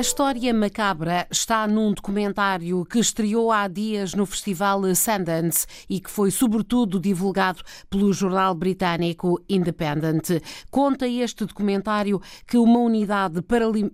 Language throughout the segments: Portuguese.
A história macabra está num documentário que estreou há dias no Festival Sundance e que foi sobretudo divulgado pelo jornal britânico Independent. Conta este documentário que uma unidade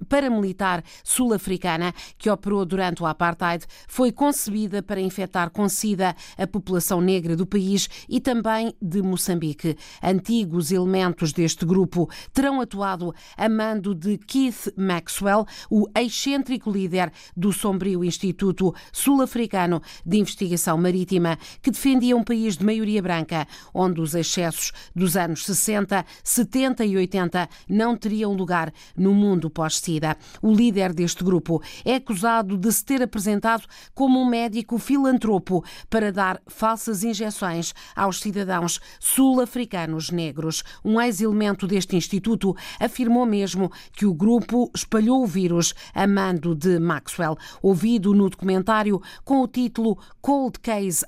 paramilitar sul-africana que operou durante o apartheid foi concebida para infectar com sida a população negra do país e também de Moçambique. Antigos elementos deste grupo terão atuado a mando de Keith Maxwell, o excêntrico líder do sombrio Instituto Sul-Africano de Investigação Marítima, que defendia um país de maioria branca, onde os excessos dos anos 60, 70 e 80 não teriam lugar no mundo pós-Sida. O líder deste grupo é acusado de se ter apresentado como um médico filantropo para dar falsas injeções aos cidadãos sul-africanos negros. Um ex-elemento deste instituto afirmou mesmo que o grupo espalhou o vírus a mando de Maxwell. Ouvido no documentário com o título Cold Case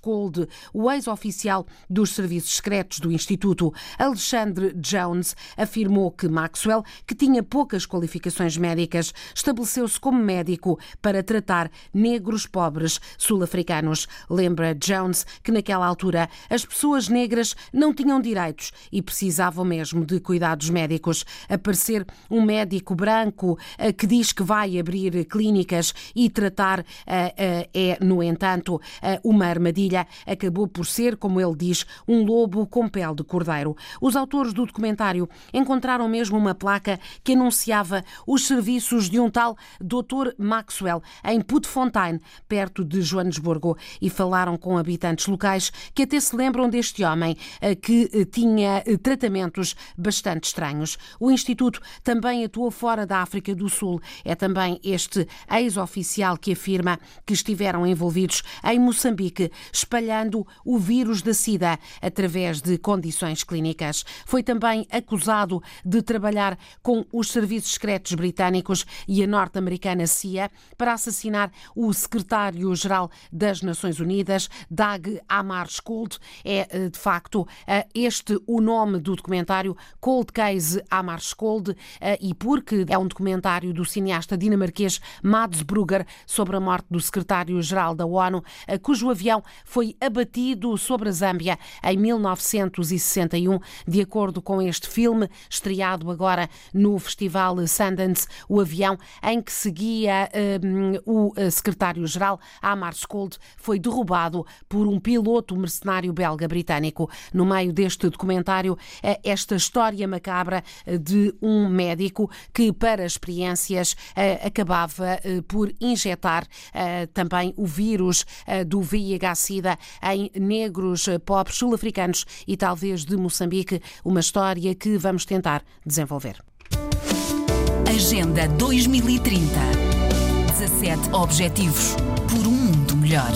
Cold, o ex-oficial dos serviços secretos do Instituto, Alexandre Jones, afirmou que Maxwell, que tinha poucas qualificações médicas, estabeleceu-se como médico para tratar negros pobres sul-africanos. Lembra Jones que naquela altura as pessoas negras não tinham direitos e precisavam mesmo de cuidados médicos. Aparecer um médico branco eh, que diz que vai abrir clínicas e tratar eh, eh, é, no entanto, eh, uma armadilha. Acabou por ser, como ele diz, um lobo com pele de cordeiro. Os autores do documentário encontraram mesmo uma placa que anunciava os serviços de um tal Dr. Maxwell em Putfontein, perto de Joanesburgo, e falaram com habitantes locais que até se lembram deste homem que tinha tratamentos bastante estranhos. O Instituto também atuou fora da África do Sul é também este ex-oficial que afirma que estiveram envolvidos em Moçambique, espalhando o vírus da SIDA através de condições clínicas. Foi também acusado de trabalhar com os serviços secretos britânicos e a norte-americana CIA para assassinar o secretário-geral das Nações Unidas, Dag Hammarskjöld. É, eh, de facto, eh, este o nome do documentário Cold Case Hammarskjöld eh, e porque é um documentário do cineasta dinamarquês Mads Brugger sobre a morte do secretário-geral da ONU, eh, cujo avião foi abatido sobre a Zâmbia em 1961. De acordo com este filme, estreado agora no Festival Sundance, o avião em que seguia um, o eh, secretário-geral Amar Skold foi derrubado por um piloto mercenário belga britânico. No meio deste documentário, eh, esta história macabra de um médico que, para experiências, eh, acabava eh, por injetar eh, também o vírus do VIH-Sida em negros pobres sul-africanos e talvez de Moçambique, uma história que vamos tentar desenvolver. Agenda 2030 17 Objetivos por um mundo melhor.